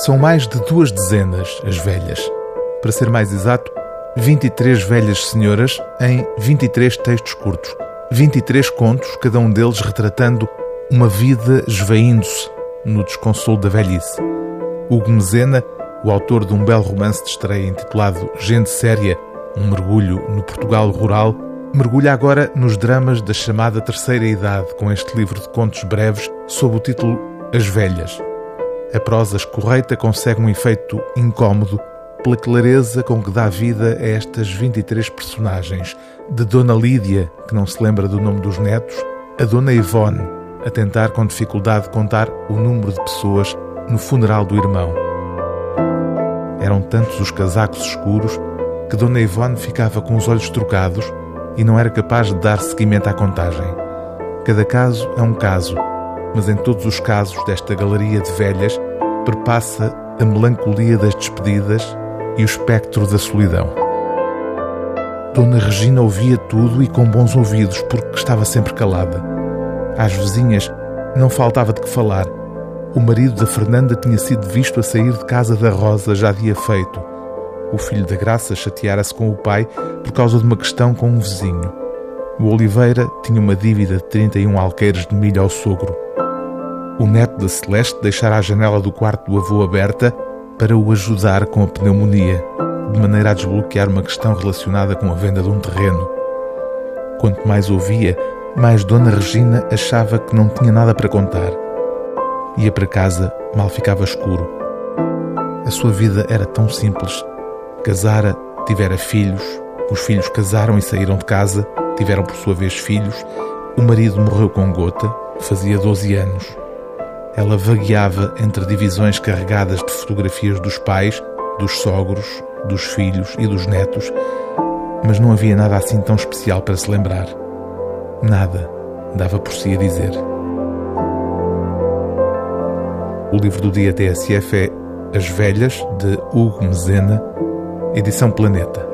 São mais de duas dezenas as velhas. Para ser mais exato, 23 velhas senhoras em 23 textos curtos. 23 contos, cada um deles retratando uma vida esvaindo-se no desconsolo da velhice. Hugo Mezena, o autor de um belo romance de estreia intitulado Gente Séria, um mergulho no Portugal rural, mergulha agora nos dramas da chamada Terceira Idade com este livro de contos breves sob o título As Velhas. A prosa escorreita consegue um efeito incômodo pela clareza com que dá vida a estas 23 personagens, de Dona Lídia, que não se lembra do nome dos netos, a Dona Ivone, a tentar com dificuldade contar o número de pessoas no funeral do irmão. Eram tantos os casacos escuros que Dona Ivone ficava com os olhos trocados e não era capaz de dar seguimento à contagem. Cada caso é um caso, mas em todos os casos desta galeria de velhas perpassa a melancolia das despedidas e o espectro da solidão. Dona Regina ouvia tudo e com bons ouvidos, porque estava sempre calada. Às vizinhas não faltava de que falar. O marido da Fernanda tinha sido visto a sair de casa da Rosa já dia feito. O filho da Graça chateara-se com o pai por causa de uma questão com um vizinho. O Oliveira tinha uma dívida de 31 alqueires de milho ao sogro. O neto da Celeste deixara a janela do quarto do avô aberta para o ajudar com a pneumonia, de maneira a desbloquear uma questão relacionada com a venda de um terreno. Quanto mais ouvia, mais Dona Regina achava que não tinha nada para contar. Ia para casa, mal ficava escuro. A sua vida era tão simples. Casara, tivera filhos, os filhos casaram e saíram de casa, tiveram por sua vez filhos. O marido morreu com gota, fazia 12 anos. Ela vagueava entre divisões carregadas de fotografias dos pais, dos sogros, dos filhos e dos netos, mas não havia nada assim tão especial para se lembrar. Nada dava por si a dizer. O livro do dia TSF é As Velhas, de Hugo Mezena, edição Planeta.